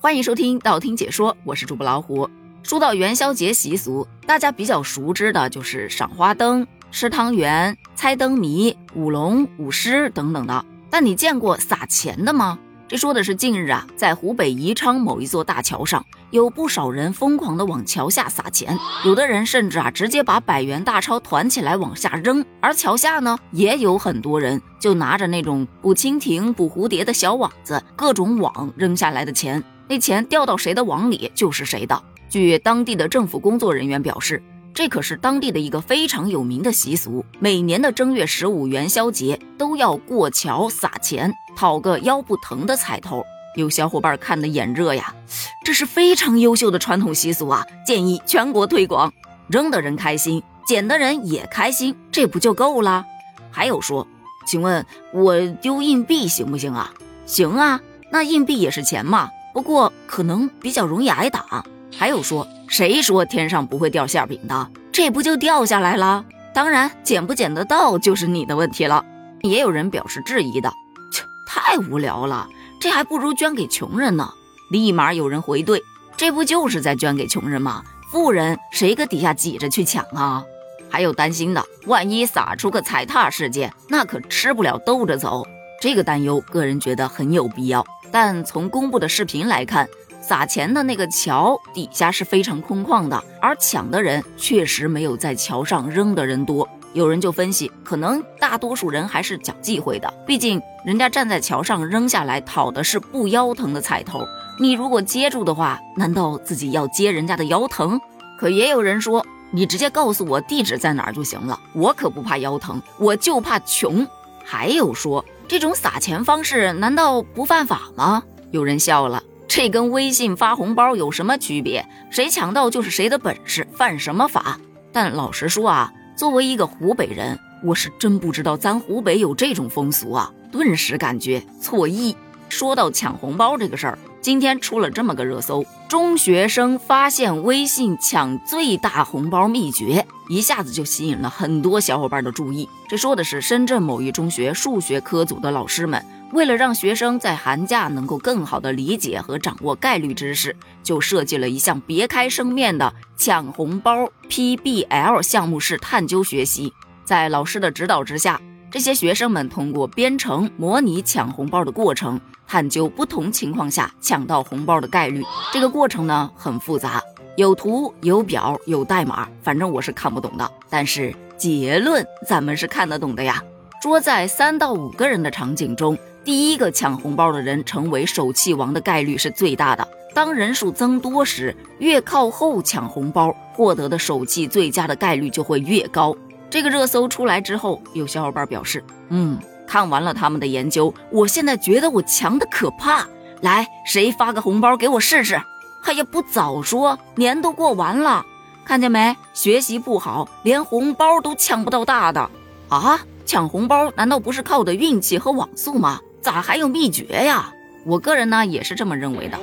欢迎收听道听解说，我是主播老虎。说到元宵节习俗，大家比较熟知的就是赏花灯、吃汤圆、猜灯谜、舞龙舞狮等等的。但你见过撒钱的吗？这说的是近日啊，在湖北宜昌某一座大桥上，有不少人疯狂的往桥下撒钱，有的人甚至啊直接把百元大钞团起来往下扔。而桥下呢，也有很多人就拿着那种捕蜻蜓、捕蝴蝶的小网子，各种网扔下来的钱，那钱掉到谁的网里就是谁的。据当地的政府工作人员表示。这可是当地的一个非常有名的习俗，每年的正月十五元宵节都要过桥撒钱，讨个腰不疼的彩头。有小伙伴看得眼热呀，这是非常优秀的传统习俗啊！建议全国推广，扔的人开心，捡的人也开心，这不就够了？还有说，请问我丢硬币行不行啊？行啊，那硬币也是钱嘛，不过可能比较容易挨打。还有说。谁说天上不会掉馅饼的？这不就掉下来了？当然，捡不捡得到就是你的问题了。也有人表示质疑的，切，太无聊了，这还不如捐给穷人呢。立马有人回怼，这不就是在捐给穷人吗？富人谁搁底下挤着去抢啊？还有担心的，万一撒出个踩踏事件，那可吃不了兜着走。这个担忧，个人觉得很有必要。但从公布的视频来看。撒钱的那个桥底下是非常空旷的，而抢的人确实没有在桥上扔的人多。有人就分析，可能大多数人还是讲忌讳的，毕竟人家站在桥上扔下来讨的是不腰疼的彩头，你如果接住的话，难道自己要接人家的腰疼？可也有人说，你直接告诉我地址在哪儿就行了，我可不怕腰疼，我就怕穷。还有说，这种撒钱方式难道不犯法吗？有人笑了。这跟微信发红包有什么区别？谁抢到就是谁的本事，犯什么法？但老实说啊，作为一个湖北人，我是真不知道咱湖北有这种风俗啊，顿时感觉错意。说到抢红包这个事儿，今天出了这么个热搜：中学生发现微信抢最大红包秘诀，一下子就吸引了很多小伙伴的注意。这说的是深圳某一中学数学科组的老师们。为了让学生在寒假能够更好的理解和掌握概率知识，就设计了一项别开生面的抢红包 PBL 项目式探究学习。在老师的指导之下，这些学生们通过编程模拟抢红包的过程，探究不同情况下抢到红包的概率。这个过程呢很复杂，有图有表有代码，反正我是看不懂的。但是结论咱们是看得懂的呀。捉在三到五个人的场景中。第一个抢红包的人成为手气王的概率是最大的。当人数增多时，越靠后抢红包，获得的手气最佳的概率就会越高。这个热搜出来之后，有小伙伴表示：“嗯，看完了他们的研究，我现在觉得我强的可怕。来，谁发个红包给我试试？哎呀，不早说，年都过完了，看见没？学习不好，连红包都抢不到大的啊！抢红包难道不是靠的运气和网速吗？”咋还有秘诀呀？我个人呢也是这么认为的。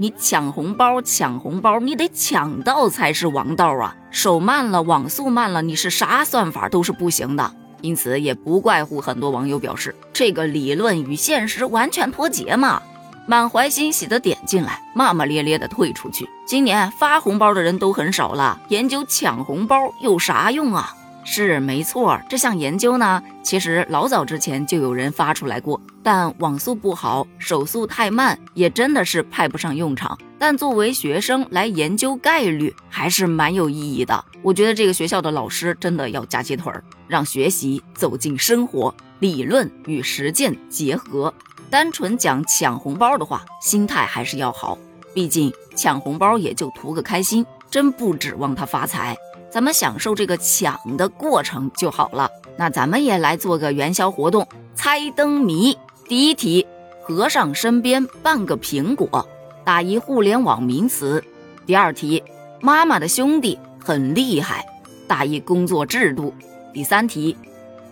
你抢红包，抢红包，你得抢到才是王道啊！手慢了，网速慢了，你是啥算法都是不行的。因此也不怪乎很多网友表示这个理论与现实完全脱节嘛。满怀欣喜的点进来，骂骂咧咧的退出去。今年发红包的人都很少了，研究抢红包有啥用啊？是没错，这项研究呢，其实老早之前就有人发出来过，但网速不好，手速太慢，也真的是派不上用场。但作为学生来研究概率，还是蛮有意义的。我觉得这个学校的老师真的要夹鸡腿儿，让学习走进生活，理论与实践结合。单纯讲抢红包的话，心态还是要好，毕竟抢红包也就图个开心，真不指望他发财。咱们享受这个抢的过程就好了。那咱们也来做个元宵活动，猜灯谜。第一题，和尚身边半个苹果，打一互联网名词。第二题，妈妈的兄弟很厉害，打一工作制度。第三题，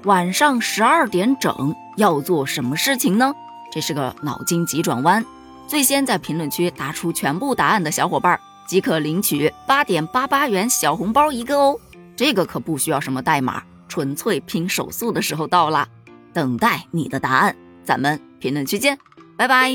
晚上十二点整要做什么事情呢？这是个脑筋急转弯。最先在评论区答出全部答案的小伙伴。即可领取八点八八元小红包一个哦，这个可不需要什么代码，纯粹拼手速的时候到了，等待你的答案，咱们评论区见，拜拜。